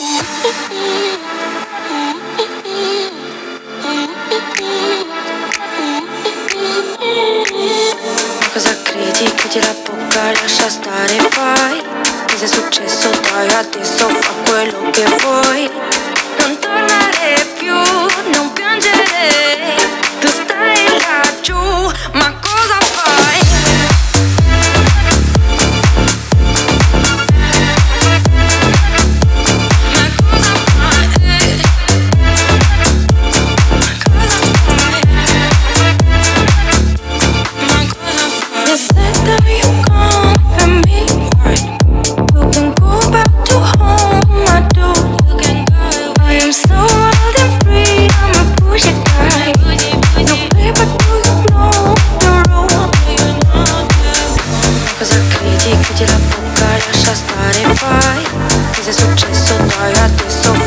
Cosa credi? Chiudi la bocca, lascia stare, fai Che è successo dai adesso fa quello che vuoi Fatti la fuga, lascia stare, fai Sei successo, dai, adesso